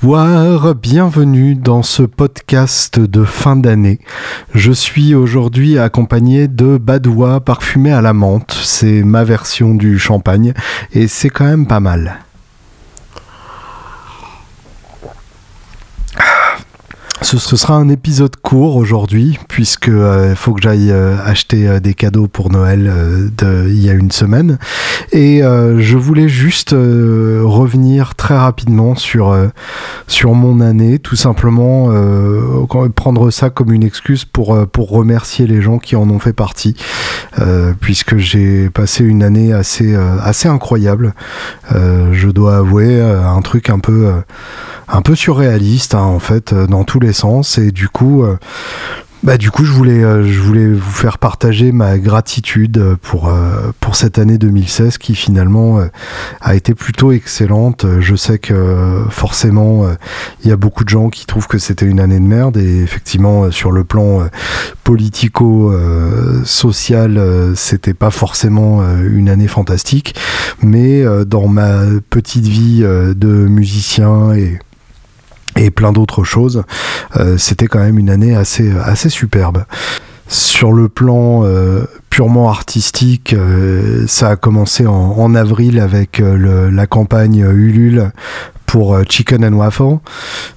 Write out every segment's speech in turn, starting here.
Bonsoir, bienvenue dans ce podcast de fin d'année. Je suis aujourd'hui accompagné de Badois parfumé à la menthe. C'est ma version du champagne et c'est quand même pas mal. Ce, sera un épisode court aujourd'hui, puisque euh, faut que j'aille euh, acheter euh, des cadeaux pour Noël de, il y a une semaine. Et je voulais juste revenir très rapidement sur, sur mon année, tout simplement prendre ça comme une excuse pour, pour remercier les gens qui en ont fait partie, puisque j'ai passé une année assez, assez incroyable. je dois avouer un truc un peu un peu surréaliste hein, en fait euh, dans tous les sens et du coup euh, bah, du coup, je voulais, euh, je voulais vous faire partager ma gratitude pour, pour cette année 2016 qui finalement a été plutôt excellente. Je sais que forcément, il y a beaucoup de gens qui trouvent que c'était une année de merde et effectivement, sur le plan politico-social, c'était pas forcément une année fantastique. Mais dans ma petite vie de musicien et et plein d'autres choses. Euh, c'était quand même une année assez, superbe. Sur le plan euh, purement artistique, euh, ça a commencé en, avril avec la campagne Ulule pour euh, Chicken and Waffle,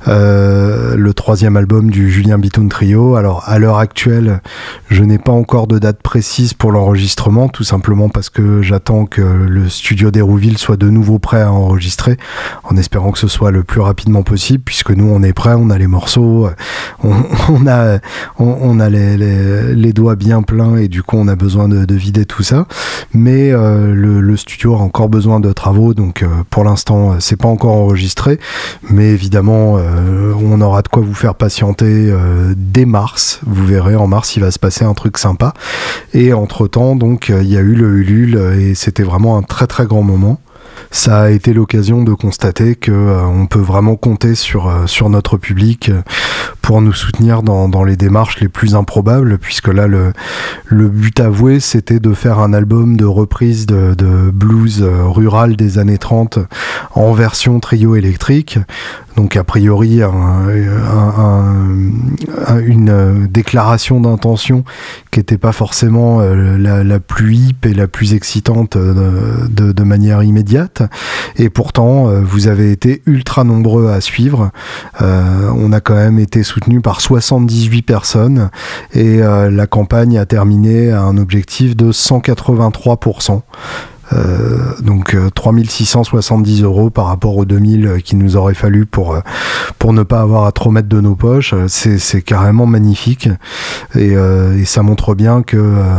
euh, le troisième album du Julien Bitoun Trio. Alors à l'heure actuelle, je n'ai pas encore de date précise pour l'enregistrement, tout simplement parce que j'attends que le studio d'Hérouville soit de nouveau prêt à enregistrer, en espérant que ce soit le plus rapidement possible, puisque nous on est prêt, on a les morceaux, on, a, on, a les, doigts bien pleins et du coup on a besoin de, vider tout ça. Mais euh, le, studio a encore besoin de travaux, donc pour l'instant c'est pas encore enregistré mais évidemment, euh, on aura de quoi vous faire patienter euh, dès mars. Vous verrez, en mars, il va se passer un truc sympa. Et entre-temps, donc, euh, il y a eu le Ulule et c'était vraiment un très très grand moment ça a été l'occasion de constater que on peut vraiment compter sur, sur notre public pour nous soutenir dans, dans, les démarches les plus improbables, puisque là, le, le but avoué, c'était de faire un album de reprise de, de blues rural des années 30 en version trio électrique. Donc a priori une déclaration d'intention qui n'était pas forcément euh, la, plus hip et la plus excitante euh, de, de, manière immédiate. Et pourtant, euh, vous avez été ultra nombreux à suivre. on a quand même été soutenu par 78 personnes et la campagne a terminé à un objectif de 183%. Euh, donc 3670 euh, euros par rapport aux 2000 qu'il nous aurait fallu pour, euh, pour ne pas avoir à trop mettre de nos poches. C'est carrément magnifique et, ça montre bien que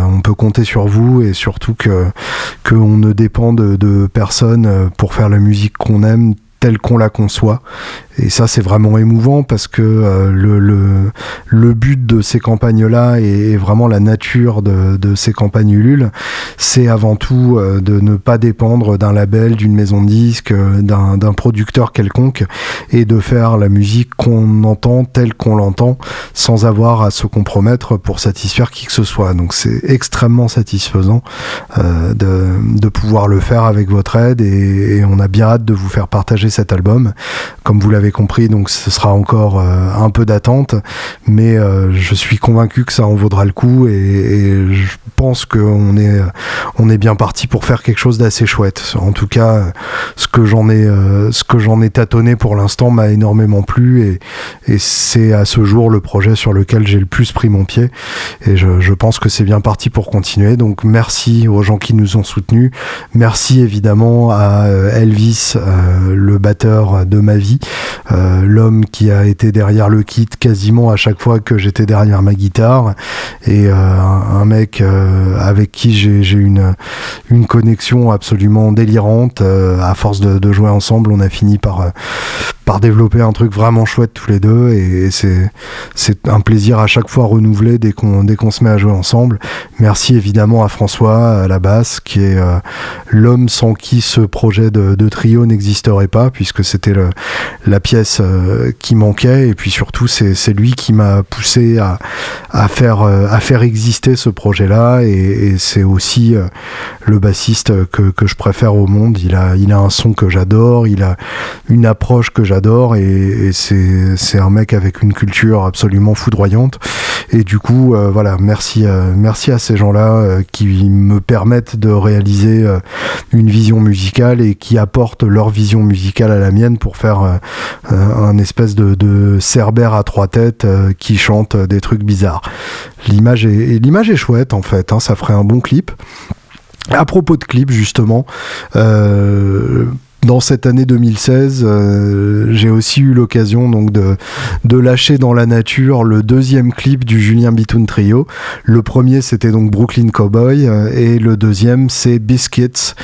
on peut compter sur vous et surtout que qu'on ne dépend de, personnes pour faire la musique qu'on aime telle qu'on la conçoit. Et ça, c'est vraiment émouvant parce que euh, le, le, but de ces campagnes-là et, vraiment la nature de, de ces campagnes Ulule, c'est avant tout euh, de ne pas dépendre d'un label, d'une maison de disques, euh, d'un producteur quelconque et de faire la musique qu'on entend telle qu'on l'entend sans avoir à se compromettre pour satisfaire qui que ce soit. Donc c'est extrêmement satisfaisant de, de, pouvoir le faire avec votre aide et, et on a bien hâte de vous faire partager cet album. Comme vous l'avez compris, donc ce sera encore euh, un peu d'attente, mais euh, je suis convaincu que ça en vaudra le coup et, je pense qu'on est, on est bien parti pour faire quelque chose d'assez chouette. En tout cas, ce que j'en ai, euh, ce ai tâtonné pour l'instant m'a énormément plu et, c'est à ce jour le projet sur lequel j'ai le plus pris mon pied et je pense que c'est bien parti pour continuer. Donc merci aux gens qui nous ont soutenus, merci évidemment à Elvis, le batteur de ma vie, euh, l'homme qui a été derrière le kit quasiment à chaque fois que j'étais derrière ma guitare, et euh, un, mec euh, avec qui j'ai une, une connexion absolument délirante. à force de, de, jouer ensemble, on a fini par, par développer un truc vraiment chouette tous les deux, et, c'est c'est un plaisir à chaque fois renouvelé dès qu'on dès qu'on se met à jouer ensemble. Merci évidemment à François à la basse, qui est l'homme sans qui ce projet de, trio n'existerait pas, puisque c'était la pièce euh, qui manquait. Et puis surtout c'est lui qui m'a poussé à, à, faire, euh, à faire exister ce projet là et, c'est aussi euh, le bassiste que, que, je préfère au monde. Il a, il a un son que j'adore. Il a une approche que j'adore et, c'est un mec avec une culture absolument foudroyante. Et du coup, voilà, merci, merci à ces gens-là qui me permettent de réaliser une vision musicale et qui apportent leur vision musicale à la mienne pour faire un espèce de, de cerbère à trois têtes qui chante des trucs bizarres. L'image est, l'image est chouette en fait, hein, ça ferait un bon clip. À propos de clip justement, euh, dans cette année 2016, euh, j'ai aussi eu l'occasion donc de, lâcher dans la nature le deuxième clip du Julien Bitoun Trio. Le premier c'était donc Brooklyn Cowboy euh, et le deuxième c'est Biscuits,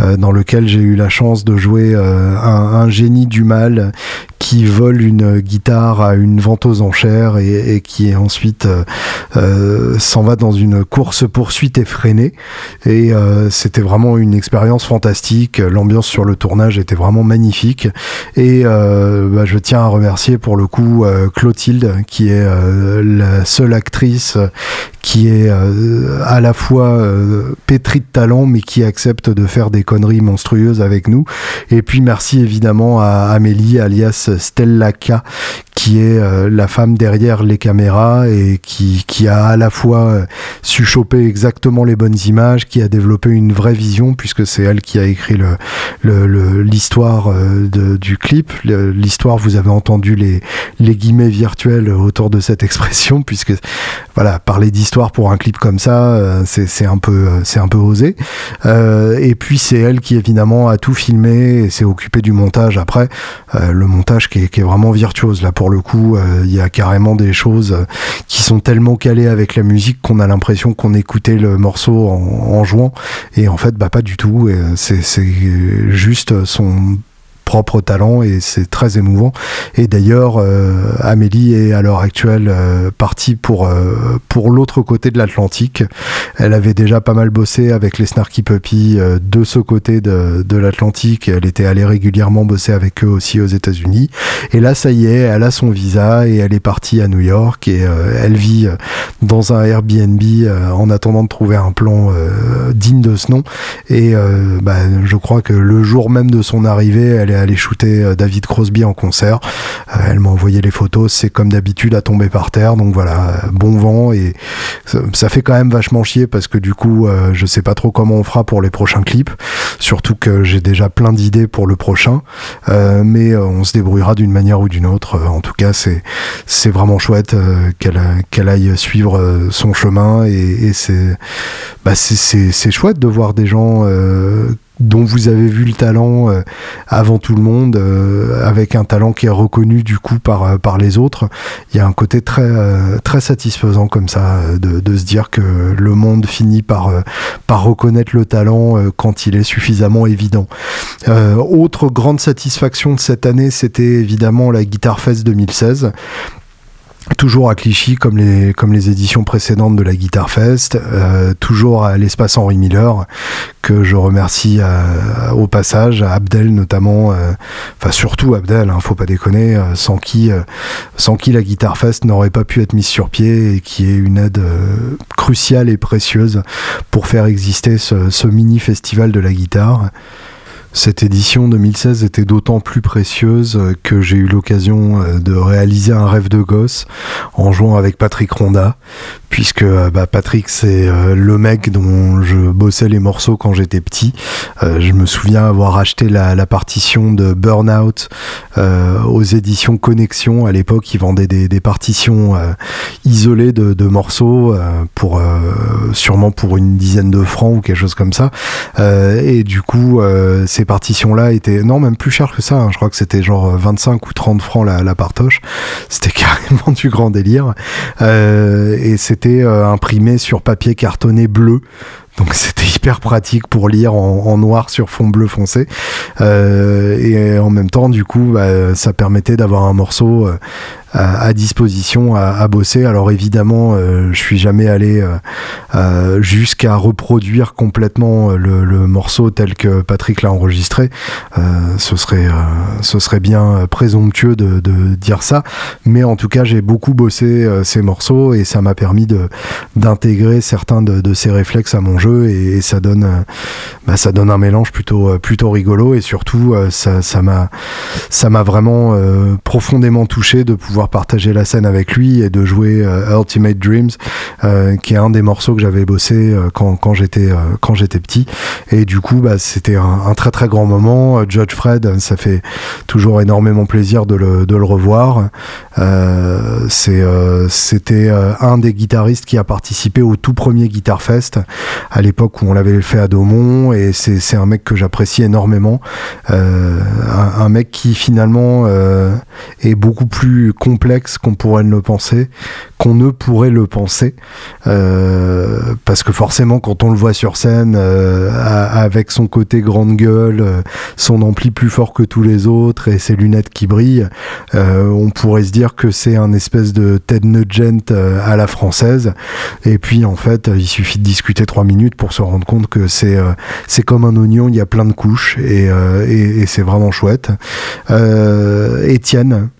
euh, dans lequel j'ai eu la chance de jouer un, génie du mal qui vole une guitare à une vente aux enchères et, et qui ensuite s'en va dans une course poursuite effrénée. Et c'était vraiment une expérience fantastique. L'ambiance sur le tournage était vraiment magnifique. Et euh, bah, je tiens à remercier pour le coup euh, Clotilde, qui est euh, la seule actrice qui est à la fois pétrie de talent, mais qui accepte de faire des conneries monstrueuses avec nous. Et puis merci évidemment à Amélie, alias Stella K, qui est la femme derrière les caméras et qui, qui a à la fois su choper exactement les bonnes images, qui a développé une vraie vision, puisque c'est elle qui a écrit le l'histoire euh, du clip. L'histoire, vous avez entendu les, les guillemets virtuels autour de cette expression, puisque voilà, parler d'histoire pour un clip comme ça, euh, c'est un peu, euh, c'est un peu osé. et puis c'est elle qui évidemment a tout filmé et s'est occupée du montage après. le montage qui est, qui est, vraiment virtuose là pour le coup. Il y a carrément des choses qui sont tellement calées avec la musique qu'on a l'impression qu'on écoutait le morceau en, en, jouant. Et en fait, bah pas du tout. C'est juste son propre talent et c'est très émouvant. Et d'ailleurs, euh, Amélie est à l'heure actuelle euh, partie pour, euh, pour l'autre côté de l'Atlantique. Elle avait déjà pas mal bossé avec les Snarky Puppy de ce côté de, de l'Atlantique. Elle était allée régulièrement bosser avec eux aussi aux États-Unis. Et là, ça y est, elle a son visa et elle est partie à New York et elle vit dans un Airbnb en attendant de trouver un plan digne de ce nom. Et bah, je crois que le jour même de son arrivée, elle est aller shooter euh, David Crosby en concert. Euh, elle m'a envoyé les photos, c'est comme d'habitude à tomber par terre, donc voilà, bon vent. Et ça, fait quand même vachement chier parce que du coup, euh, je sais pas trop comment on fera pour les prochains clips, surtout que j'ai déjà plein d'idées pour le prochain, mais on se débrouillera d'une manière ou d'une autre. En tout cas, c'est c'est vraiment chouette qu'elle qu'elle aille suivre son chemin. Et, et c'est bah c'est chouette de voir des gens dont vous avez vu le talent euh, avant tout le monde, euh, avec un talent qui est reconnu du coup par, euh, par les autres. Il y a un côté très, très satisfaisant comme ça, de, de, se dire que le monde finit par, par reconnaître le talent quand il est suffisamment évident. autre grande satisfaction de cette année, c'était évidemment la Guitar Fest 2016 toujours à Clichy comme les comme les éditions précédentes de la Guitar Fest, euh, toujours à l'espace Henri Miller que je remercie euh, au passage à Abdel notamment, euh, enfin surtout Abdel, hein, faut pas déconner, sans qui sans qui la Guitar Fest n'aurait pas pu être mise sur pied et qui est une aide cruciale et précieuse pour faire exister ce, ce mini festival de la guitare. Cette édition 2016 était d'autant plus précieuse que j'ai eu l'occasion euh, de réaliser un rêve de gosse en jouant avec Patrick Ronda, puisque euh, bah, Patrick c'est euh, le mec dont je bossais les morceaux quand j'étais petit. je me souviens avoir acheté la, partition de Burnout aux éditions Connexion. À l'époque, ils vendaient des, partitions isolées de, de morceaux pour sûrement pour une dizaine de francs ou quelque chose comme ça. et du coup, ces partitions-là étaient, non, même plus cher que ça. Hein. Je crois que c'était genre 25 ou 30 francs la, partoche. C'était carrément du grand délire. Euh, et c'était euh, imprimé sur papier cartonné bleu. Donc c'était hyper pratique pour lire en, noir sur fond bleu foncé. Euh, et en même temps, du coup, bah, ça permettait d'avoir un morceau à, disposition à, bosser. Alors évidemment, je suis jamais allé jusqu'à reproduire complètement le, le, morceau tel que Patrick l'a enregistré. ce serait ce serait bien présomptueux de, de, dire ça, mais en tout cas, j'ai beaucoup bossé ces morceaux et ça m'a permis de d'intégrer certains de, de, ces réflexes à mon jeu et, ça donne bah, ça donne un mélange plutôt plutôt rigolo et surtout ça ça m'a ça m'a vraiment euh, profondément touché de pouvoir partager la scène avec lui et de jouer euh, Ultimate Dreams, euh, qui est un des morceaux que j'avais bossé quand, quand j'étais quand j'étais petit. Et du coup, bah, c'était un, très très grand moment. Judge Fred, ça fait toujours énormément plaisir de le, de le revoir. c'est c'était un des guitaristes qui a participé au tout premier Guitar Fest à l'époque où on l'avait fait à Daumont et c'est un mec que j'apprécie énormément. Euh, un, mec qui finalement euh, est beaucoup plus complexe qu'on pourrait le penser, qu'on ne pourrait le penser, euh, parce que forcément quand on le voit sur scène avec son côté grande gueule, son ampli plus fort que tous les autres et ses lunettes qui brillent, on pourrait se dire que c'est un espèce de Ted Nugent à la française. Et puis en fait, il suffit de discuter trois minutes pour se rendre compte que c'est c'est comme un oignon, il y a plein de couches et, et, c'est vraiment chouette. Euh, Étienne,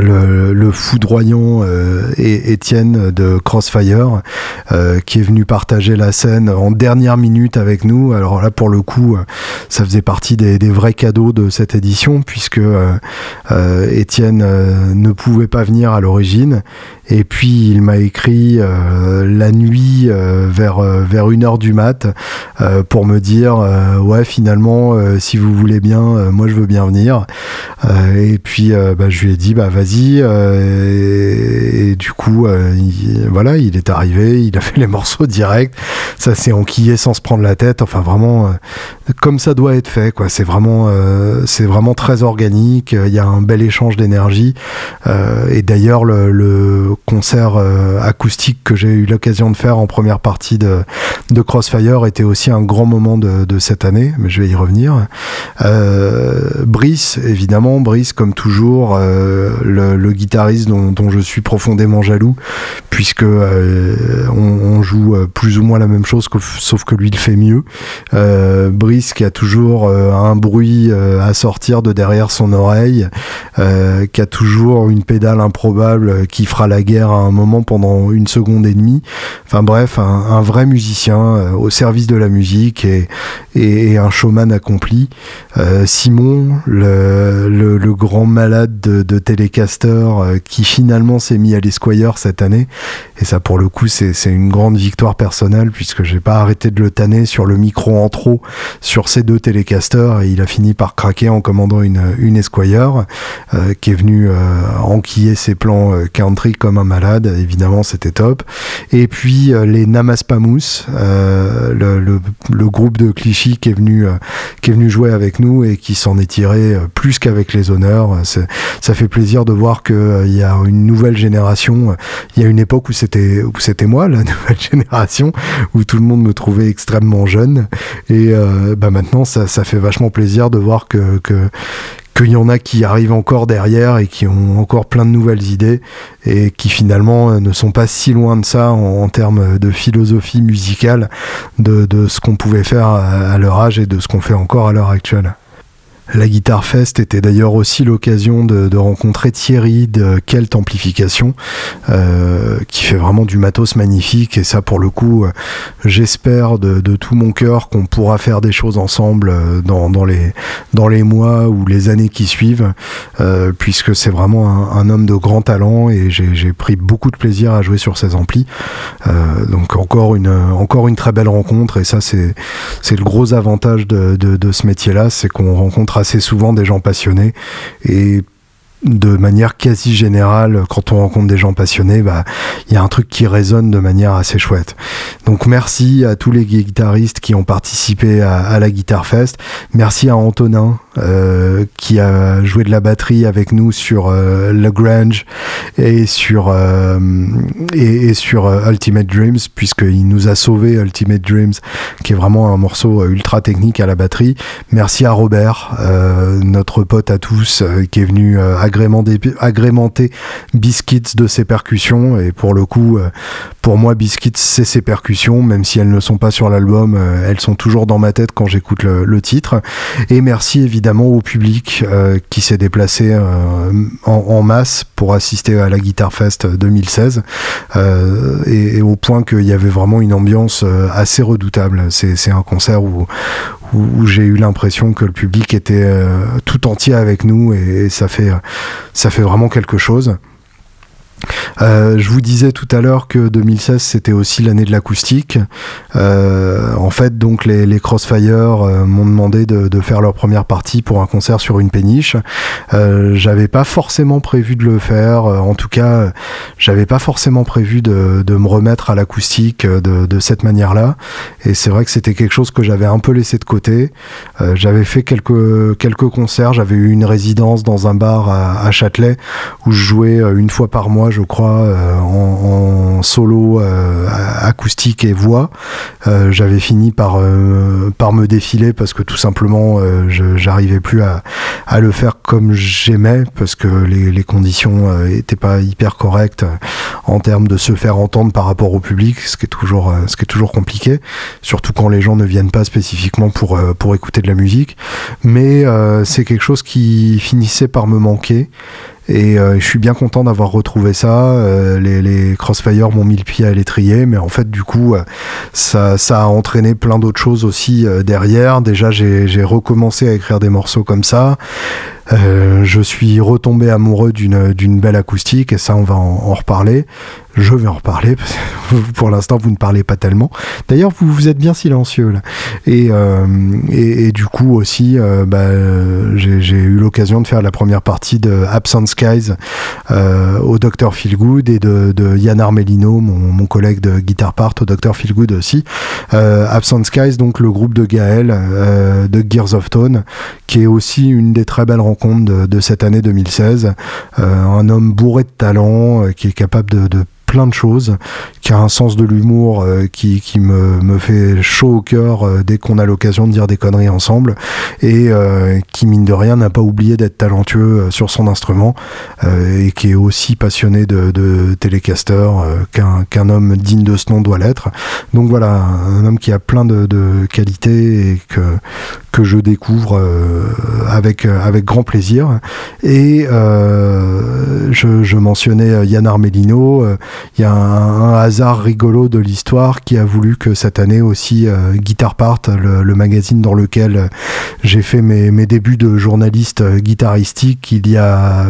le, foudroyant euh, Étienne de Crossfire euh, qui est venu partager la scène en dernière minute avec nous. Alors là pour le coup ça faisait partie des, vrais cadeaux de cette édition puisque Étienne ne pouvait pas venir à l'origine et puis il m'a écrit la nuit vers vers une heure du mat pour me dire ouais finalement si vous voulez bien moi je veux bien venir et puis bah, je lui ai dit bah vas-y euh, et, du coup, euh, il, voilà, il est arrivé, il a fait les morceaux direct. Ça s'est enquillé sans se prendre la tête. Enfin, vraiment, euh, comme ça doit être fait. Quoi. C'est vraiment, c'est vraiment très organique. Il y a un bel échange d'énergie. et d'ailleurs, le, concert acoustique que j'ai eu l'occasion de faire en première partie de, de Crossfire était aussi un grand moment de, de cette année. Mais je vais y revenir. Brice, évidemment, Brice, comme toujours, le le, guitariste dont, je suis profondément jaloux, puisque euh, on, joue euh, plus ou moins la même chose, sauf que lui il fait mieux. Euh, Brice qui a toujours un bruit à sortir de derrière son oreille, qui a toujours une pédale improbable qui fera la à un moment pendant une seconde et demie. Enfin bref, un, vrai musicien au service de la musique et, un showman accompli. Simon, le, grand malade de, de euh, qui finalement s'est mis à l'Esquire cette année. Et ça, pour le coup, c'est une grande victoire personnelle puisque j'ai pas arrêté de le tanner sur le micro en trop sur ces deux télécasters et il a fini par craquer en commandant une, une Esquire euh, qui est venu euh, enquiller ses plans country comme malade. Évidemment, c'était top. Et puis les Namaspamous, le, le, le, groupe de Clichy qui est venu qui est venu jouer avec nous et qui s'en est tiré plus qu'avec les honneurs. Ça fait plaisir de voir qu'il euh, y a une nouvelle génération. Il y a une époque où c'était où c'était moi la nouvelle génération où tout le monde me trouvait extrêmement jeune et euh, bah maintenant ça, ça fait vachement plaisir de voir que qu'il y en a qui arrivent encore derrière et qui ont encore plein de nouvelles idées et qui finalement euh, ne sont pas si loin de ça en, termes de philosophie musicale de, de ce qu'on pouvait faire à leur âge et de ce qu'on fait encore à l'heure actuelle. La Guitar Fest était d'ailleurs aussi l'occasion de, rencontrer Thierry de Kelt Amplification, euh, qui fait vraiment du matos magnifique. Et ça, pour le coup, euh, j'espère de, tout mon cœur qu'on pourra faire des choses ensemble euh, dans, les, dans les mois ou les années qui suivent, puisque c'est vraiment un, homme de grand talent et j'ai pris beaucoup de plaisir à jouer sur ses amplis. donc encore une, encore une très belle rencontre. Et ça, c'est le gros avantage de, de ce métier-là, c'est qu'on rencontre assez souvent des gens passionnés. Et de manière quasi générale, quand on rencontre des gens passionnés, bah, il y a un truc qui résonne de manière assez chouette. Donc merci à tous les guitaristes qui ont participé à, la Guitar Fest. Merci à Antonin qui a joué de la batterie avec nous sur Le Grange et sur, et, sur Ultimate Dreams, puisqu'il nous a sauvé Ultimate Dreams, qui est vraiment un morceau ultra technique à la batterie. Merci à Robert, notre pote à tous, qui est venu agrémenter Biscuits de ses percussions. Et pour le coup, pour moi, Biscuits, c'est ses percussions, même si elles ne sont pas sur l'album, euh, elles sont toujours dans ma tête quand j'écoute le, titre. Et merci évidemment au public euh, qui s'est déplacé euh, en, masse pour assister à la Guitar Fest 2016, et, au point qu'il y avait vraiment une ambiance assez redoutable. C'est un concert où, où, j'ai eu l'impression que le public était tout entier avec nous et, ça fait ça fait vraiment quelque chose. Euh, je vous disais tout à l'heure que 2016 c'était aussi l'année de l'acoustique. Euh, en fait, donc les, Crossfire euh, m'ont demandé de, faire leur première partie pour un concert sur une péniche. j'avais pas forcément prévu de le faire. en tout cas, j'avais pas forcément prévu de, me remettre à l'acoustique de, cette manière-là. Et c'est vrai que c'était quelque chose que j'avais un peu laissé de côté. j'avais fait quelques concerts. J'avais eu une résidence dans un bar à Châtelet où je jouais une fois par mois crois, euh, en, solo euh, acoustique et voix. Euh, j'avais fini par, par me défiler parce que tout simplement, j'arrivais plus à, à, le faire comme j'aimais parce que les, les conditions étaient pas hyper correctes en termes de se faire entendre par rapport au public, ce qui est toujours, ce qui est toujours compliqué, surtout quand les gens ne viennent pas spécifiquement pour, pour écouter de la musique. Mais c'est quelque chose qui finissait par me manquer. Et euh, je suis bien content d'avoir retrouvé ça. Euh, les, les, Crossfire m'ont mis le pied à l'étrier, mais en fait, du coup, euh, ça, ça, a entraîné plein d'autres choses aussi derrière. Déjà, j'ai recommencé à écrire des morceaux comme ça. Je suis retombé amoureux d'une belle acoustique, et ça, on va en reparler je vais en reparler. Pour l'instant, vous ne parlez pas tellement. D'ailleurs, vous, vous êtes bien silencieux là. Et, euh, et, du coup aussi, euh, bah, j'ai eu l'occasion de faire la première partie de Absent Skies euh, au Dr Feelgood et de, de Yann Armelino, mon, mon, collègue de Guitar Part, au Dr Feelgood aussi. Absent Skies, donc le groupe de Gaël de Gears of Tone, qui est aussi une des très belles rencontres de, de cette année 2016. un homme bourré de talent, qui est capable de plein de choses, qui a un sens de l'humour euh, qui, qui me, me, fait chaud au cœur euh, dès qu'on a l'occasion de dire des conneries ensemble, et euh, qui, mine de rien, n'a pas oublié d'être talentueux sur son instrument, et qui est aussi passionné de, de télécaster qu'un qu'un homme digne de ce nom doit l'être. Donc voilà, un homme qui a plein de, de qualités et que, que je découvre avec, avec grand plaisir. Et je, je, mentionnais Yann Armelino, il y a un, hasard rigolo de l'histoire qui a voulu que cette année aussi euh, Guitar Part, le, magazine dans lequel euh, j'ai fait mes, mes, débuts de journaliste euh, guitaristique il y a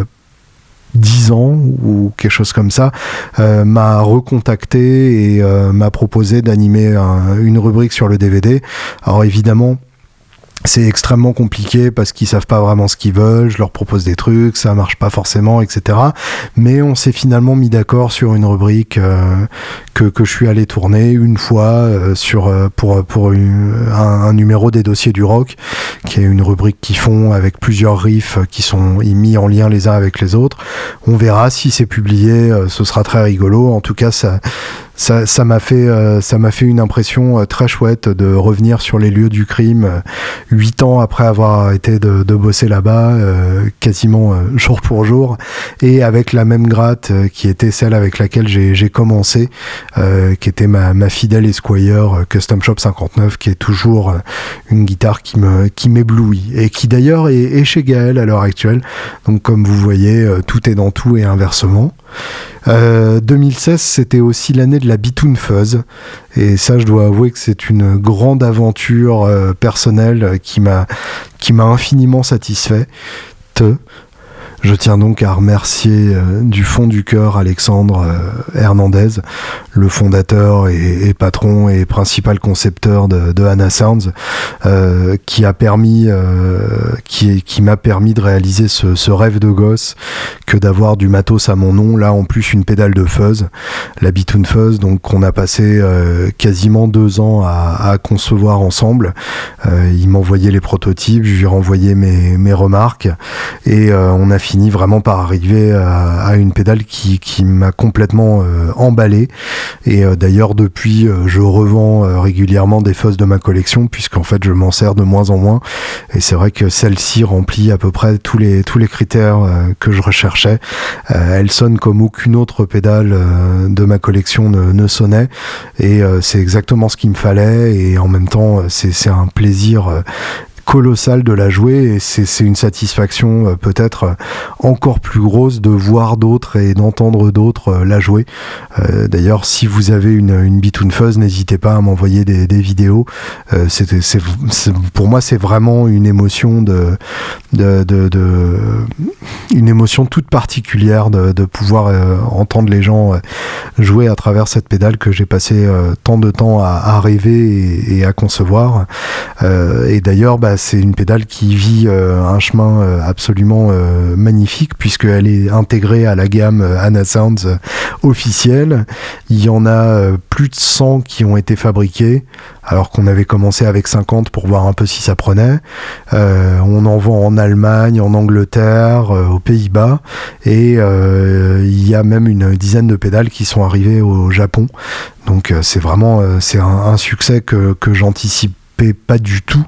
10 ans ou quelque chose comme ça, m'a recontacté et m'a proposé d'animer une rubrique sur le DVD. Alors évidemment, c'est extrêmement compliqué parce qu'ils savent pas vraiment ce qu'ils veulent, je leur propose des trucs, ça marche pas forcément, etc. Mais on s'est finalement mis d'accord sur une rubrique euh, que, je suis allé tourner une fois euh, sur, euh, pour, pour un, numéro des dossiers du rock, qui est une rubrique qui font avec plusieurs riffs qui sont mis en lien les uns avec les autres. On verra si c'est publié, ce sera très rigolo. En tout cas, ça, ça m'a fait euh, ça m'a fait une impression euh, très chouette de revenir sur les lieux du crime euh, huit ans après avoir été de, bosser là-bas quasiment jour pour jour et avec la même gratte qui était celle avec laquelle j'ai commencé qui était ma, ma fidèle Esquire Custom Shop 59 qui est toujours une guitare qui me qui m'éblouit et qui d'ailleurs est, chez Gaël à l'heure actuelle. Donc comme vous voyez tout est dans tout et inversement. 2016, euh, c'était aussi l'année de la Bitoon Fuzz. Et ça, je dois avouer que c'est une grande aventure euh, personnelle m'a qui m'a infiniment satisfait. Je tiens donc à remercier euh, du fond du cœur Alexandre euh, Hernandez, le fondateur et, patron et principal concepteur de, de Anna Sounds, euh, qui a permis, qui, m'a permis de réaliser ce, rêve de gosse que d'avoir du matos à mon nom. Là, en plus, une pédale de fuzz, la Bitoon Fuzz, donc on a passé quasiment deux ans à, à concevoir ensemble. il m'envoyait les prototypes, je lui renvoyais mes, mes remarques et on a fini vraiment par arriver à, une pédale qui, m'a complètement euh, emballé. Et euh, d'ailleurs, depuis, euh, je revends régulièrement des fuzz de ma collection, puisqu'en fait, je m'en sers de moins en moins. Et c'est vrai que celle-ci remplit à peu près tous les, tous les critères que je recherchais. elle sonne comme aucune autre pédale de ma collection ne, ne sonnait. Et c'est exactement ce qu'il me fallait. Et en même temps, c'est un plaisir colossal de la jouer et c'est une satisfaction euh, peut-être euh, encore plus grosse de voir d'autres et d'entendre d'autres euh, la jouer. D'ailleurs, si vous avez une, une Bitoon n'hésitez pas à m'envoyer des, vidéos. c'est pour moi, c'est vraiment une émotion de, de, de, une émotion toute particulière de, de pouvoir entendre les gens jouer à travers cette pédale que j'ai passé tant de temps à, à rêver et, et, à concevoir. et d'ailleurs, bah, c'est une pédale qui vit euh, un chemin euh, absolument euh, magnifique puisqu'elle est intégrée à la gamme Anna Sounds officielle. Il y en a plus de 100 qui ont été fabriqués alors qu'on avait commencé avec 50 pour voir un peu si ça prenait. on en vend en Allemagne, en Angleterre, aux Pays-Bas, et il y a même une dizaine de pédales qui sont arrivées au Japon. Donc c'est vraiment c'est un, succès que j'anticipe pas du tout.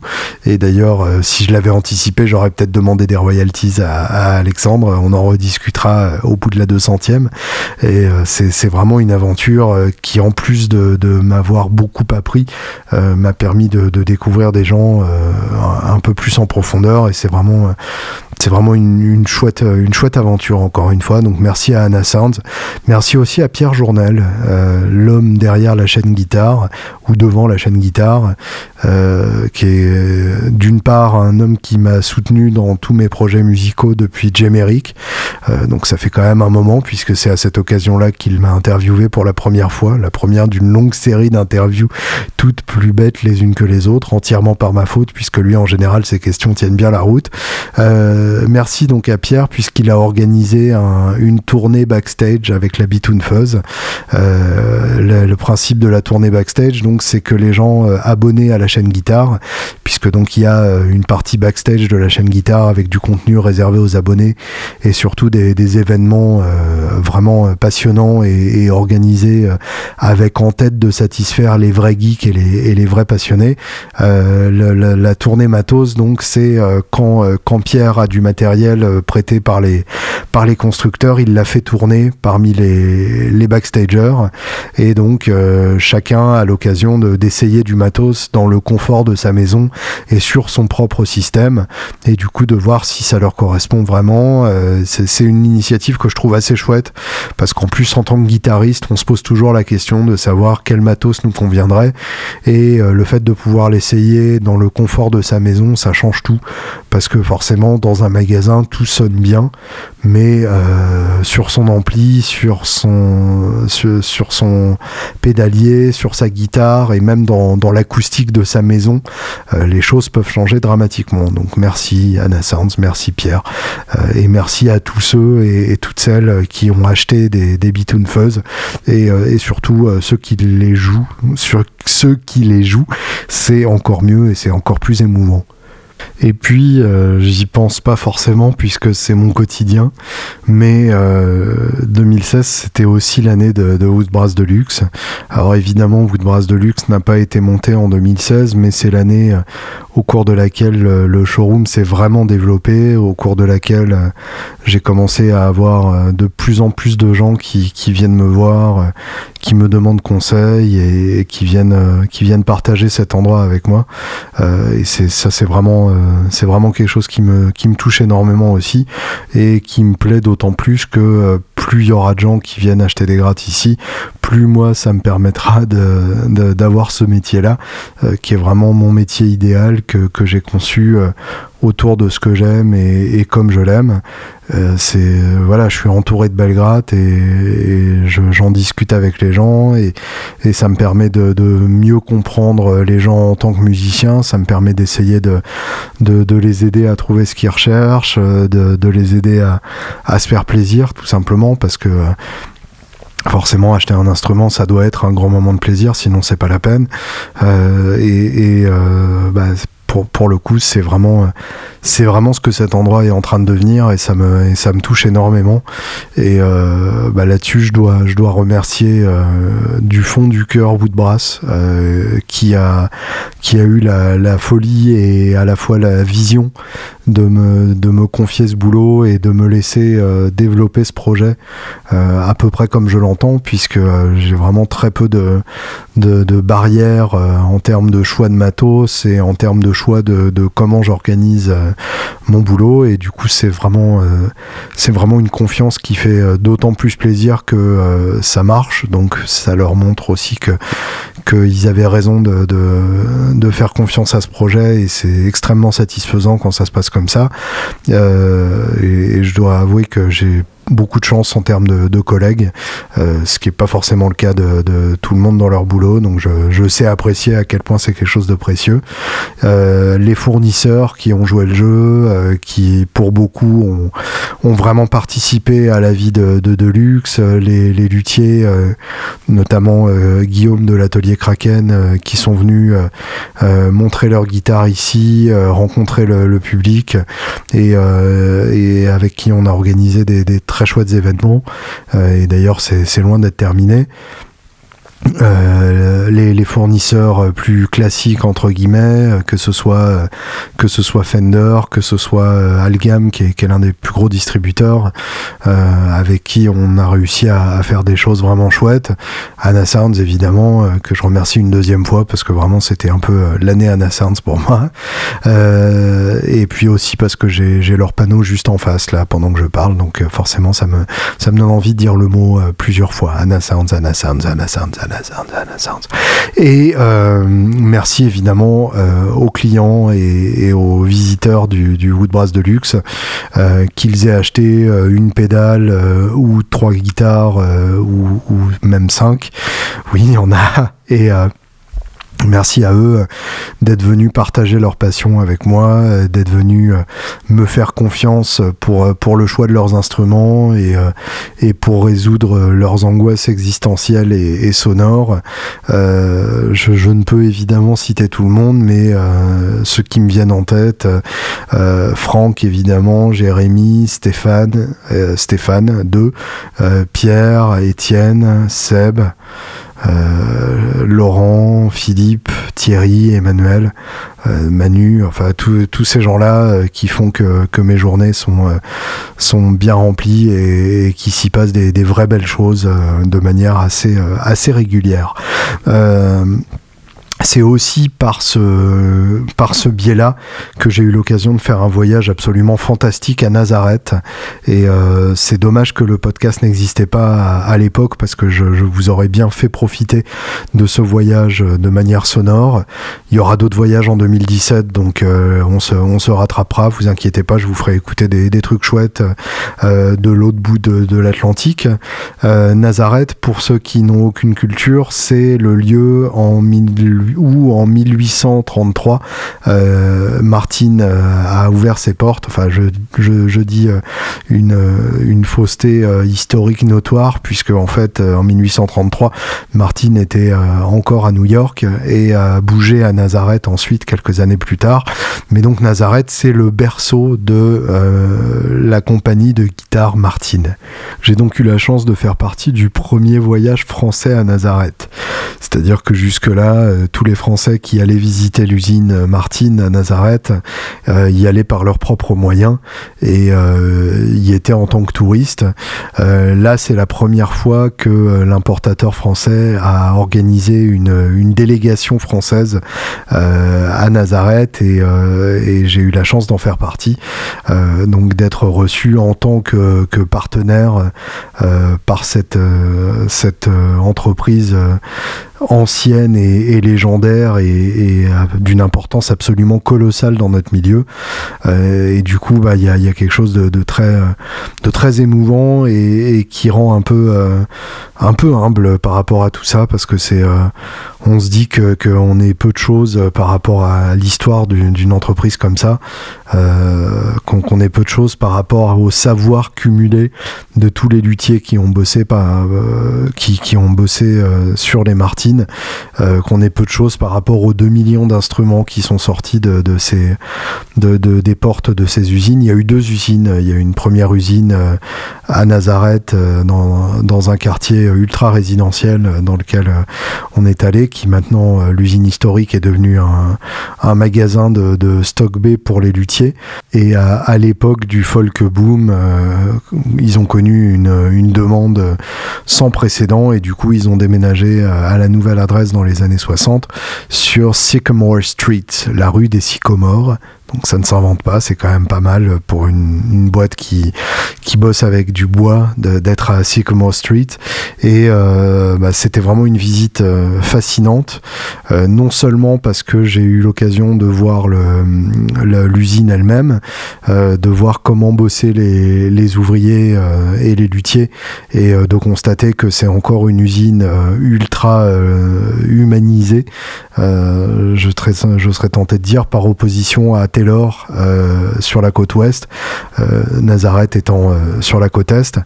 Et d'ailleurs, euh, si je l'avais anticipé, j'aurais peut-être demandé des royalties à, Alexandre. On en rediscutera euh, au bout de la 200e. Et euh, c'est vraiment une aventure qui, en plus de, m'avoir beaucoup appris, m'a permis de, découvrir des gens un peu plus en profondeur. Et c'est vraiment c'est vraiment une, chouette, une chouette aventure encore une fois. Donc merci à Anna Sounds. Merci aussi à Pierre Journel, l'homme derrière la chaîne guitare ou devant la chaîne guitare, euh, qui est d'une part un homme qui m'a soutenu dans tous mes projets musicaux depuis Jemeric. Euh, donc ça fait quand même un moment puisque c'est à cette occasion-là qu'il m'a interviewé pour la première fois, la première d'une longue série d'interviews toutes plus bêtes les unes que les autres, entièrement par ma faute puisque lui en général ses questions tiennent bien la route. Euh, merci donc à Pierre puisqu'il a organisé une tournée backstage avec la Bitoon Fuzz. Le, le, principe de la tournée backstage donc c'est que les gens abonnés à la chaîne guitare, puisque donc il y a euh, une partie backstage de la chaîne guitare avec du contenu réservé aux abonnés et surtout des, événements euh, vraiment euh, passionnants et, organisés avec en tête de satisfaire les vrais geeks et les, vrais passionnés. la, tournée matos, donc c'est quand, quand Pierre a du matériel prêté par les, par les constructeurs, il l'a fait tourner parmi les, les backstagers. Et donc chacun a l'occasion d'essayer du matos dans le confort de sa maison et sur son propre système. Et du coup de voir si ça leur correspond vraiment. Euh, c'est une initiative que je trouve assez chouette. Parce qu'en plus en tant que guitariste on se pose toujours la question de savoir quel matos nous conviendrait. Et euh, le fait de pouvoir l'essayer dans le confort de sa maison ça change tout. Parce que forcément dans un magasin tout sonne bien mais euh, sur son ampli, sur son, sur, son pédalier, sur sa guitare et même dans, l'acoustique de sa maison, euh, les choses peuvent changer dramatiquement. Donc merci Anna Sounds, merci Pierre euh, et merci à tous ceux et, toutes celles qui ont acheté des, des Fuzz et, et surtout ceux qui les jouent, sur ceux qui les jouent, c'est encore mieux et c'est encore plus émouvant. Et puis, euh, j'y pense pas forcément puisque c'est mon quotidien, mais euh, 2016 c'était aussi l'année de, de Woodbrass Deluxe. Alors évidemment, Woodbrass Deluxe n'a pas été monté en 2016, mais c'est l'année euh, au cours de laquelle euh, le showroom s'est vraiment développé, au cours de laquelle j'ai commencé à avoir de plus en plus de gens qui, viennent me voir, qui me demandent conseil et, qui viennent qui viennent partager cet endroit avec moi. et ça, c'est vraiment c'est vraiment quelque chose qui me, qui me touche énormément aussi et qui me plaît d'autant plus que euh, plus il y aura de gens qui viennent acheter des grattes ici, plus moi ça me permettra d'avoir ce métier-là, euh, qui est vraiment mon métier idéal que, j'ai conçu. Euh, autour de ce que j'aime et, comme je l'aime. Euh, c'est voilà, je suis entouré de Belgrade et, j'en discute avec les gens et, ça me permet de, mieux comprendre les gens en tant que musicien. Ça me permet d'essayer de, les aider à trouver ce qu'ils recherchent, de, de les aider à, à, se faire plaisir, tout simplement, parce que forcément acheter un instrument ça doit être un grand moment de plaisir sinon c'est pas la peine euh, et, et euh, bah, pour, pour le coup, c'est vraiment, c'est vraiment ce que cet endroit est en train de devenir et ça me, et ça me touche énormément. Et euh, bah, là-dessus, je dois, je dois remercier euh, du fond du cœur Woodbrass euh, qui a, qui a eu la, la, folie et à la fois la vision de me, confier ce boulot et de me laisser euh, développer ce projet euh, à peu près comme je l'entends, puisque euh, j'ai vraiment très peu de, barrières en termes de choix de matos et en termes de choix de, comment j'organise mon boulot. Et du coup, c'est vraiment, vraiment une confiance qui fait d'autant plus plaisir que ça marche. Donc, ça leur montre aussi que qu'ils avaient raison de faire confiance à ce projet et c'est extrêmement satisfaisant quand ça se passe comme ça. Euh, et, je dois avouer que j'ai beaucoup de chance en termes de, collègues, euh, ce qui n'est pas forcément le cas de, tout le monde dans leur boulot. Donc je, sais apprécier à quel point c'est quelque chose de précieux. Euh, les fournisseurs qui ont joué le jeu, euh, qui pour beaucoup ont, vraiment participé à la vie de, Deluxe, les, les luthiers, notamment Guillaume de l'atelier Kraken, qui sont venus montrer leur guitare ici, rencontrer le, public et, avec qui on a organisé des, des très chouettes événements. Euh, et d'ailleurs, c'est loin d'être terminé. Euh, les, les, fournisseurs plus classiques entre guillemets, euh, que ce soit euh, que ce soit Fender, que ce soit Algam qui est, est l'un des plus gros distributeurs, euh, avec qui on a réussi à, à, faire des choses vraiment chouettes. Anna Sounds évidemment que je remercie une deuxième fois parce que vraiment c'était un peu l'année Anna Sounds pour moi. et puis aussi parce que j'ai leur panneau juste en face là pendant que je parle, donc forcément ça me ça me donne envie de dire le mot plusieurs fois. Anna Sounds, Anna Sounds, Anna Sounds, Anna et euh, merci évidemment euh, aux clients et, aux visiteurs du, Woodbrass de luxe, euh, qu'ils aient acheté une pédale ou trois guitares ou, ou, même cinq. Oui, il y en a. Et Merci à eux euh, d'être venus partager leur passion avec moi, euh, d'être venus euh, me faire confiance pour, le choix de leurs instruments et, pour résoudre leurs angoisses existentielles et, sonores. je, je, ne peux évidemment citer tout le monde, mais ceux qui me viennent en tête, Franck évidemment, Jérémy, Stéphane, Stéphane, deux, Pierre, Étienne, Seb. Euh, Laurent, Philippe, Thierry, Emmanuel, euh, Manu, enfin tous ces gens-là euh, qui font que, que, mes journées sont, sont bien remplies et, qui s'y passent des, des, vraies belles choses de manière assez, assez régulière c'est aussi par ce, par ce biais-là que j'ai eu l'occasion de faire un voyage absolument fantastique à Nazareth. Et euh, c'est dommage que le podcast n'existait pas à, l'époque parce que je, je, vous aurais bien fait profiter de ce voyage de manière sonore. Il y aura d'autres voyages en 2017, donc euh, on, se, on se rattrapera. Vous inquiétez pas, je vous ferai écouter des, des trucs chouettes euh, de l'autre bout de, de l'Atlantique. Euh, Nazareth, pour ceux qui n'ont aucune culture, c'est le lieu en 1800 où en 1833, euh, Martine euh, a ouvert ses portes. Enfin, je, je, je dis euh, une, une fausseté historique notoire, puisque en fait, en 1833, Martine était encore à New York et a bougé à Nazareth ensuite, quelques années plus tard. Mais donc Nazareth, c'est le berceau de la compagnie de guitare Martine. J'ai donc eu la chance de faire partie du premier voyage français à Nazareth. C'est-à-dire que jusque-là, les Français qui allaient visiter l'usine Martine à Nazareth euh, y allaient par leurs propres moyens et euh, y étaient en tant que touristes. Euh, là, c'est la première fois que l'importateur français a organisé une, délégation française à Nazareth et, j'ai eu la chance d'en faire partie, donc d'être reçu en tant que, partenaire par cette entreprise ancienne et, légendaire et, d'une importance absolument colossale dans notre milieu. et du coup, bah, il y, a, quelque chose de, très, de très émouvant et, qui rend un peu, humble par rapport à tout ça parce que c'est, on se dit que qu'on est peu de choses par rapport à l'histoire d'une entreprise comme ça, qu'on ait peu de choses par rapport au savoir cumulé de tous les luthiers qui ont bossé, qui, qui ont bossé sur les Euh, qu'on ait peu de choses par rapport aux 2 millions d'instruments qui sont sortis de, ces, de, des portes de ces usines. Il y a eu deux usines. Il y a eu une première usine euh, à Nazareth, euh, dans, dans, un quartier ultra résidentiel dans lequel on est allé, qui maintenant, l'usine historique est devenue un, un magasin de, stock B pour les luthiers. Et à, à l'époque du folk boom, ils ont connu une, une demande sans précédent et du coup, ils ont déménagé à la nouvelle adresse dans les années 60 sur Sycamore Street, la rue des Sycomores, donc ça ne s'invente pas, c'est quand même pas mal pour une, boîte qui, qui bosse avec du bois d'être à Sycamore Street. Et euh, bah, c'était vraiment une visite euh, fascinante, euh, non seulement parce que j'ai eu l'occasion de voir l'usine elle-même, de voir comment bossaient les, ouvriers et les luthiers, et de constater que c'est encore une usine ultra humanisée, je, serais, je serais tenté de dire, par opposition à Taylor euh, sur la côte ouest, euh, Nazareth étant euh, sur la côte est,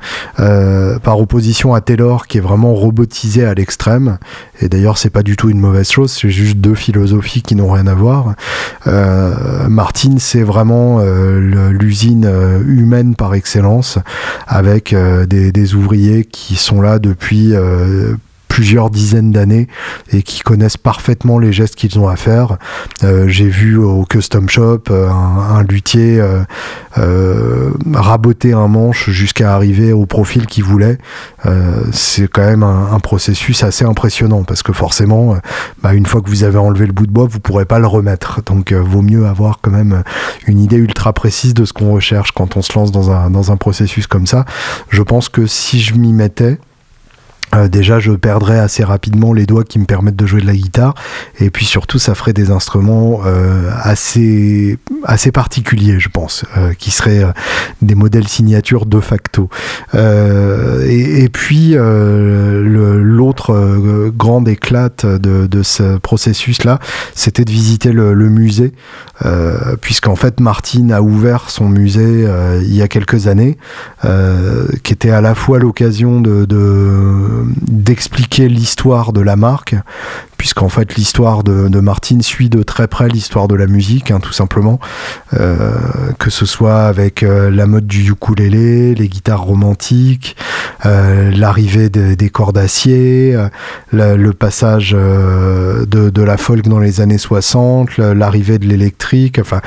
par opposition à Taylor qui est vraiment robotisé à l'extrême. Et d'ailleurs, c'est pas du tout une mauvaise chose, c'est juste deux philosophies qui n'ont rien à voir. Martin, c'est vraiment l'usine humaine par excellence, avec des, ouvriers qui sont là depuis plusieurs dizaines d'années et qui connaissent parfaitement les gestes qu'ils ont à faire. Euh, j'ai vu au custom shop euh, un, luthier euh, raboter un manche jusqu'à arriver au profil qu'il voulait. c'est quand même un, processus assez impressionnant parce que forcément, bah, une fois que vous avez enlevé le bout de bois, vous pourrez pas le remettre. Donc, vaut mieux avoir quand même une idée ultra précise de ce qu'on recherche quand on se lance dans un processus comme ça. Je pense que si je m'y mettais, euh, déjà, je perdrais assez rapidement les doigts qui me permettent de jouer de la guitare, et puis surtout, ça ferait des instruments euh, assez particuliers, je pense, euh, qui seraient des modèles signatures de facto. Et, puis l'autre grande éclate de, ce processus-là, c'était de visiter le, musée, puisqu'en fait, Martine a ouvert son musée il y a quelques années, qui était à la fois l'occasion de d'expliquer l'histoire de la marque, puisqu'en fait l'histoire de, Martine suit de très près l'histoire de la musique, hein, tout simplement, euh, que ce soit avec euh, la mode du ukulélé, les guitares romantiques, euh, l'arrivée des cordes d'acier, le passage de, la folk dans les années 60, l'arrivée de l'électrique, enfin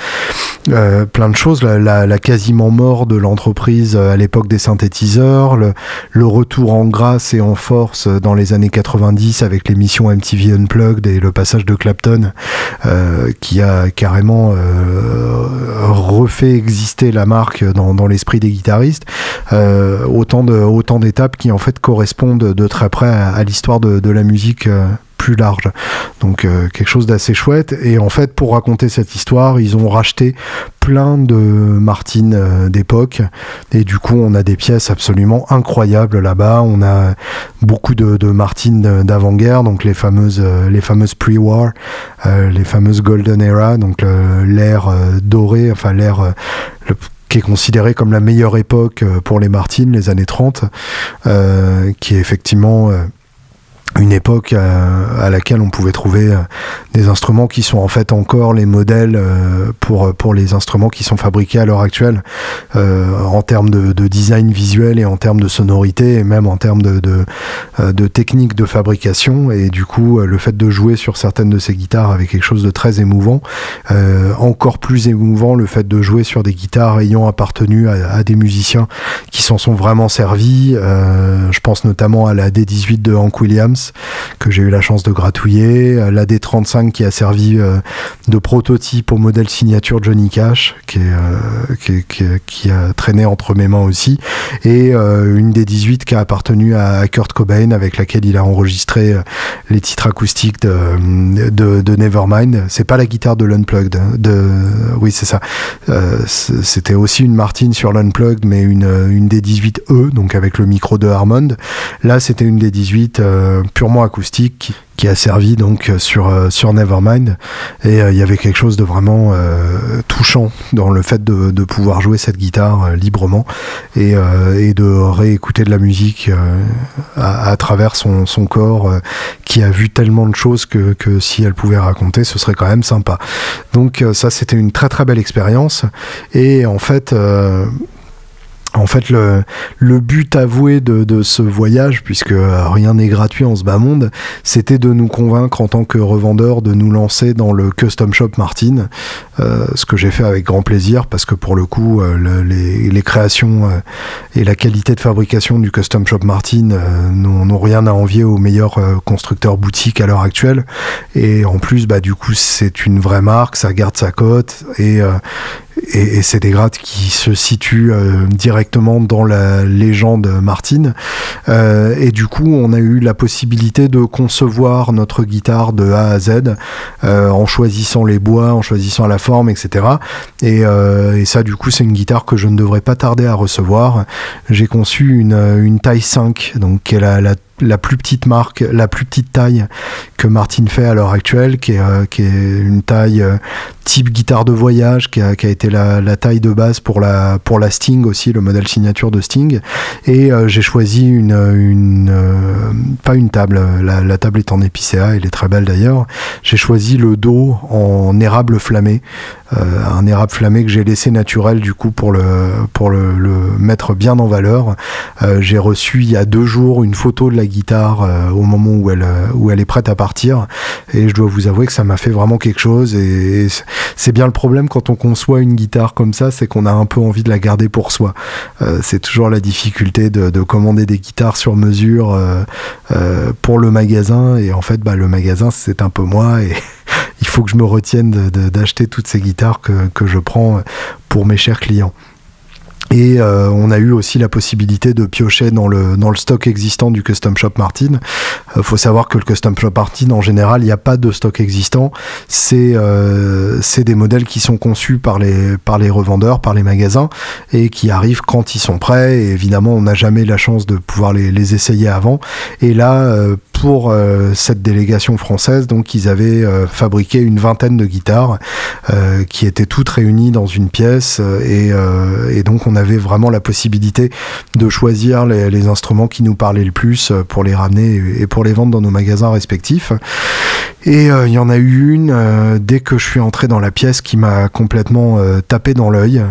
plein de choses, la, la, quasiment mort de l'entreprise à l'époque des synthétiseurs, le, le, retour en grâce et en force dans les années 90 avec l'émission MTV Unplugged et le passage de Clapton euh, qui a carrément euh, refait exister la marque dans, l'esprit des guitaristes. Euh, autant autant d'étapes qui en fait correspondent de très près à, l'histoire de, la musique plus large. Donc euh, quelque chose d'assez chouette. Et en fait, pour raconter cette histoire, ils ont racheté plein de Martine euh, d'époque. Et du coup, on a des pièces absolument incroyables là-bas. On a beaucoup de, de Martine d'avant-guerre, donc les fameuses, euh, les fameuses pre-war, les fameuses golden era, donc l'ère dorée, enfin l'ère qui est considérée comme la meilleure époque pour les Martines, les années 30, qui est effectivement une époque euh, à, laquelle on pouvait trouver euh, des instruments qui sont en fait encore les modèles euh, pour, pour les instruments qui sont fabriqués à l'heure actuelle en termes de, design visuel et en termes de sonorité et même en termes de, de, technique de fabrication. Et du coup le fait de jouer sur certaines de ces guitares avec quelque chose de très émouvant encore plus émouvant le fait de jouer sur des guitares ayant appartenu à des musiciens qui s'en sont vraiment servis je pense notamment à la D18 de Hank Williams que j'ai eu la chance de gratouiller, la D35 qui a servi de prototype au modèle signature Johnny Cash, qui, est, qui, a traîné entre mes mains aussi, et une D18 qui a appartenu à Kurt Cobain, avec laquelle il a enregistré les titres acoustiques de, Nevermind. C'est pas la guitare de l'Unplugged, hein, de, oui c'est ça. C'était aussi une Martin sur l'Unplugged, mais une, une D18E, donc avec le micro de Harmond. Là, c'était une D18 euh, purement acoustique qui a servi donc sur euh, sur Nevermind. Et euh, il y avait quelque chose de vraiment touchant dans le fait de, de pouvoir jouer cette guitare librement et, et, de réécouter de la musique à, à, travers son, son corps qui a vu tellement de choses que, que si elle pouvait raconter ce serait quand même sympa. Donc ça c'était une très très belle expérience. Et en fait en fait, le, but avoué de, ce voyage, puisque rien n'est gratuit en ce bas monde, c'était de nous convaincre en tant que revendeur de nous lancer dans le custom shop Martin, euh, ce que j'ai fait avec grand plaisir, parce que pour le coup, euh, les, créations euh, et la qualité de fabrication du custom shop Martin euh, n'ont rien à envier aux meilleurs euh, constructeurs boutiques à l'heure actuelle. Et en plus, bah, du coup, c'est une vraie marque, ça garde sa cote et et, c'est des grades qui se situent euh, directement dans la légende Martin. Euh, et du coup, on a eu la possibilité de concevoir notre guitare de A à Z euh, en choisissant les bois, en choisissant la forme, etc. Et, ça, du coup, c'est une guitare que je ne devrais pas tarder à recevoir. J'ai conçu une, une taille 5, donc qui est la, la la plus petite marque, la plus petite taille que Martin fait à l'heure actuelle, qui est, euh, qui est une taille euh, type guitare de voyage, qui a, qui a été la, la, taille de base pour la, pour la Sting aussi, le modèle signature de Sting. Et euh, j'ai choisi une, une pas une table, la, la, table est en épicéa, elle est très belle d'ailleurs. J'ai choisi le dos en érable flammé, un érable flammé que j'ai laissé naturel du coup pour le, pour le, le mettre bien en valeur. j'ai reçu il y a deux jours une photo de la guitare euh, au moment où elle, euh, où elle est prête à partir. Et je dois vous avouer que ça m'a fait vraiment quelque chose. Et c'est bien le problème quand on conçoit une guitare comme ça, c'est qu'on a un peu envie de la garder pour soi. Euh, c'est toujours la difficulté de, de, commander des guitares sur mesure euh, euh, pour le magasin. Et en fait, bah, le magasin, c'est un peu moi. Et il faut que je me retienne d'acheter toutes ces guitares que je prends pour mes chers clients. Et euh, on a eu aussi la possibilité de piocher dans le, dans le stock existant du Custom Shop Martin. Il euh, faut savoir que le Custom Shop Martin, en général, il n'y a pas de stock existant. C'est euh, des modèles qui sont conçus par les, par les revendeurs, par les magasins, et qui arrivent quand ils sont prêts. Et évidemment, on n'a jamais la chance de pouvoir les, les essayer avant. Et là, euh, pour cette délégation française, donc ils avaient fabriqué une vingtaine de guitares qui étaient toutes réunies dans une pièce et, et, donc on avait vraiment la possibilité de choisir les, instruments qui nous parlaient le plus pour les ramener et pour les vendre dans nos magasins respectifs. Et il y en a eu une dès que je suis entré dans la pièce qui m'a complètement tapé dans l'œil.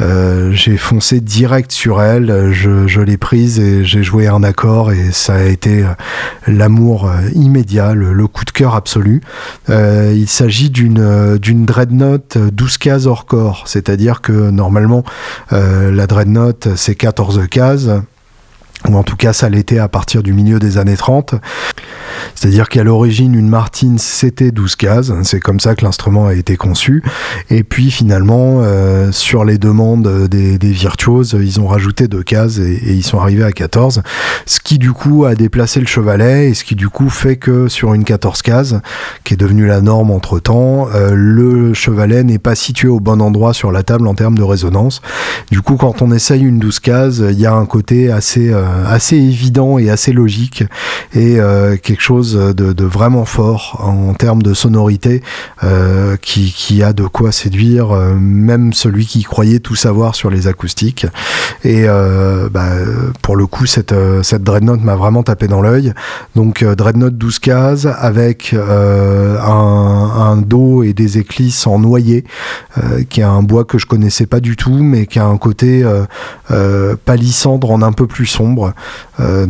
j'ai foncé direct sur elle, je, l'ai prise et j'ai joué un accord et ça a été l'amour euh, immédiat, le, coup de cœur absolu. Euh, il s'agit d'une euh, d'une dreadnought 12 cases hors corps, c'est-à-dire que normalement euh, la dreadnought c'est 14 cases ou en tout cas ça l'était à partir du milieu des années 30. C'est-à-dire qu'à l'origine, une Martin, c'était 12 cases, c'est comme ça que l'instrument a été conçu, et puis finalement, euh, sur les demandes des, des, virtuoses, ils ont rajouté deux cases et, et, ils sont arrivés à 14, ce qui du coup a déplacé le chevalet, et ce qui du coup fait que sur une 14 cases, qui est devenue la norme entre-temps, euh, le chevalet n'est pas situé au bon endroit sur la table en termes de résonance. Du coup, quand on essaye une 12 cases, il y a un côté assez... Euh, assez évident et assez logique et euh, quelque chose de, vraiment fort en termes de sonorité euh, qui, a de quoi séduire euh, même celui qui croyait tout savoir sur les acoustiques. Et euh, bah, pour le coup cette, cette dreadnought m'a vraiment tapé dans l'œil. Donc dreadnought 12 cases avec un, dos et des éclisses en noyer qui est un bois que je connaissais pas du tout mais qui a un côté palissandre en un peu plus sombre euh,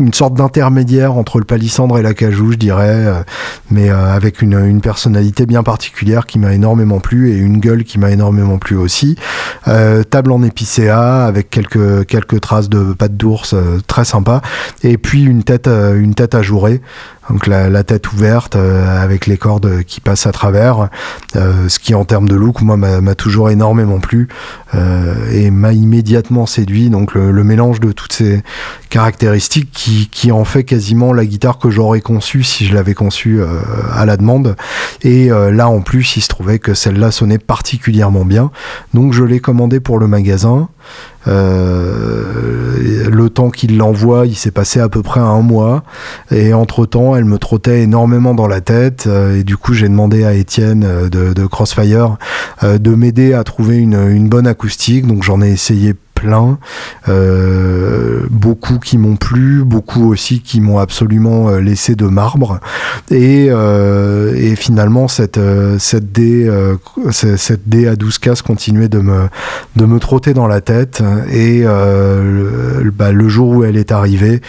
une sorte d'intermédiaire entre le palissandre et l'acajou, je dirais, mais avec une, personnalité bien particulière qui m'a énormément plu et une gueule qui m'a énormément plu aussi. table en épicéa avec quelques, traces de pâte d'ours très sympa. Et puis une tête, une tête ajourée donc la, tête ouverte euh, avec les cordes qui passent à travers, euh, ce qui en termes de look moi m'a toujours énormément plu euh, et m'a immédiatement séduit. Donc le, mélange de toutes ces caractéristiques qui, qui en fait quasiment la guitare que j'aurais conçue si je l'avais conçue à la demande. Et là en plus il se trouvait que celle-là sonnait particulièrement bien. Donc je l'ai commandé pour le magasin. Euh, le temps qu'il l'envoie, il s'est passé à peu près un mois. Et entre-temps, elle me trottait énormément dans la tête. Euh, et du coup, j'ai demandé à Étienne euh, de, Crossfire de m'aider à trouver une, une bonne acoustique. Donc j'en ai essayé plein, euh, beaucoup qui m'ont plu, beaucoup aussi qui m'ont absolument euh, laissé de marbre, et, euh, finalement cette cette D cette D à 12 cases continuait de me de me trotter dans la tête, et le, bah, le, jour où elle est arrivée,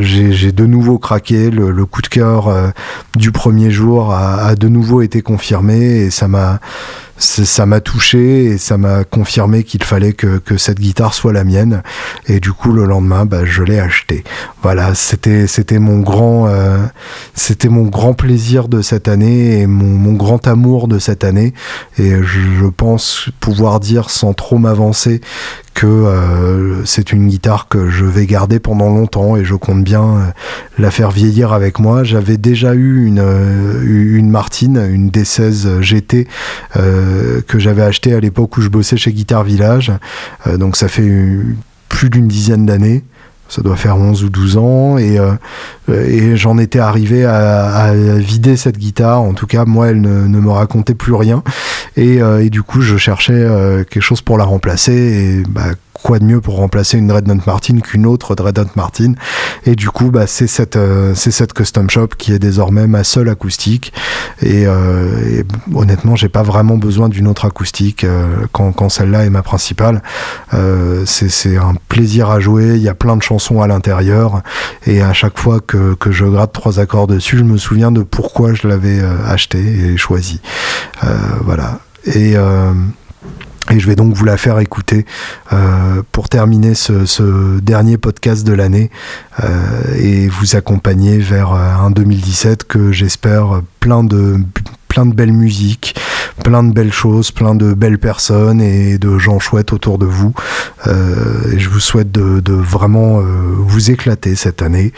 j'ai de nouveau craqué, le, le coup de cœur du premier jour a, a de nouveau été confirmé, et ça m'a ça m'a touché et ça m'a confirmé qu'il fallait que, que, cette guitare soit la mienne. Et du coup, le lendemain, bah, je l'ai achetée. Voilà, c'était c'était mon grand euh, c'était mon grand plaisir de cette année et mon, mon grand amour de cette année. Et je, je pense pouvoir dire sans trop m'avancer que euh, c'est une guitare que je vais garder pendant longtemps et je compte bien euh, la faire vieillir avec moi. J'avais déjà eu une, euh, Martine, une D16 GT que j'avais acheté à l'époque où je bossais chez Guitar Village. donc ça fait plus d'une dizaine d'années ça doit faire 11 ou 12 ans et, et j'en étais arrivé à, vider cette guitare. En tout cas moi elle ne, me racontait plus rien. Et, et du coup je cherchais quelque chose pour la remplacer bah, quoi de mieux pour remplacer une Dreadnought Martin qu'une autre Dreadnought Martin. Et du coup bah, c'est cette euh, c'est cette custom shop qui est désormais ma seule acoustique. Et, euh, et honnêtement j'ai pas vraiment besoin d'une autre acoustique euh, quand, quand celle-là est ma principale. Euh, c'est un plaisir à jouer. Il y a plein de chansons à l'intérieur. Et à chaque fois que, que je gratte trois accords dessus je me souviens de pourquoi je l'avais acheté et choisi. Voilà. Et et je vais donc vous la faire écouter euh, pour terminer ce, dernier podcast de l'année euh, et vous accompagner vers euh, un 2017 que j'espère plein de plein de belles musiques, plein de belles choses, plein de belles personnes et de gens chouettes autour de vous. Euh, je vous souhaite de, vraiment euh, vous éclater cette année,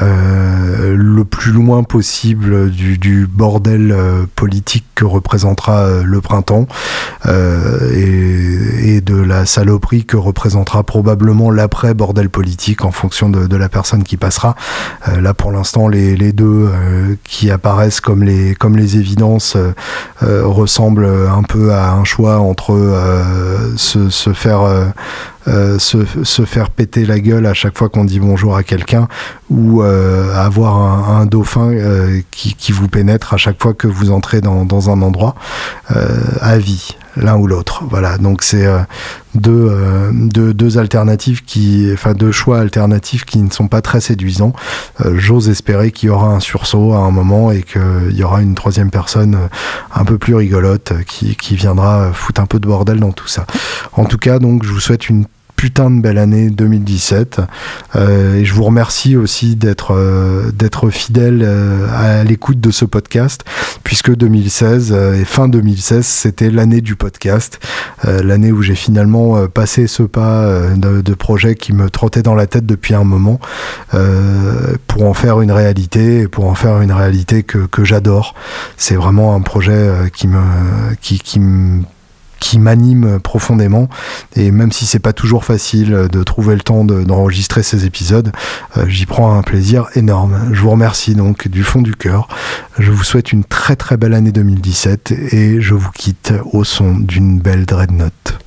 euh, le plus loin possible du, bordel politique que représentera le printemps et, de la saloperie que représentera probablement l'après bordel politique en fonction de, la personne qui passera. là pour l'instant les, les, deux qui apparaissent comme les, comme les évidences ressemblent un peu à un choix entre se, se, faire euh, se, se, faire péter la gueule à chaque fois qu'on dit bonjour à quelqu'un ou euh, avoir un, dauphin euh, qui, vous pénètre à chaque fois que vous entrez dans, un endroit euh, à vie l'un ou l'autre. Voilà. Donc c'est euh, deux, deux, deux, alternatives qui enfin deux choix alternatifs qui ne sont pas très séduisants. J'ose espérer qu'il y aura un sursaut à un moment et qu'il y aura une troisième personne un peu plus rigolote qui, qui viendra foutre un peu de bordel dans tout ça. En tout cas donc je vous souhaite une putain de belle année 2017 euh, et je vous remercie aussi d'être euh, fidèle euh, à l'écoute de ce podcast puisque 2016 euh, et fin 2016 c'était l'année du podcast l'année où j'ai finalement passé ce pas de, de, projet qui me trottait dans la tête depuis un moment pour en faire une réalité et pour en faire une réalité que, que j'adore. C'est vraiment un projet qui me qui, qui me qui m'anime profondément. Et même si c'est pas toujours facile de trouver le temps d'enregistrer ces épisodes, euh, j'y prends un plaisir énorme. Je vous remercie donc du fond du cœur. Je vous souhaite une très très belle année 2017 et je vous quitte au son d'une belle dreadnought.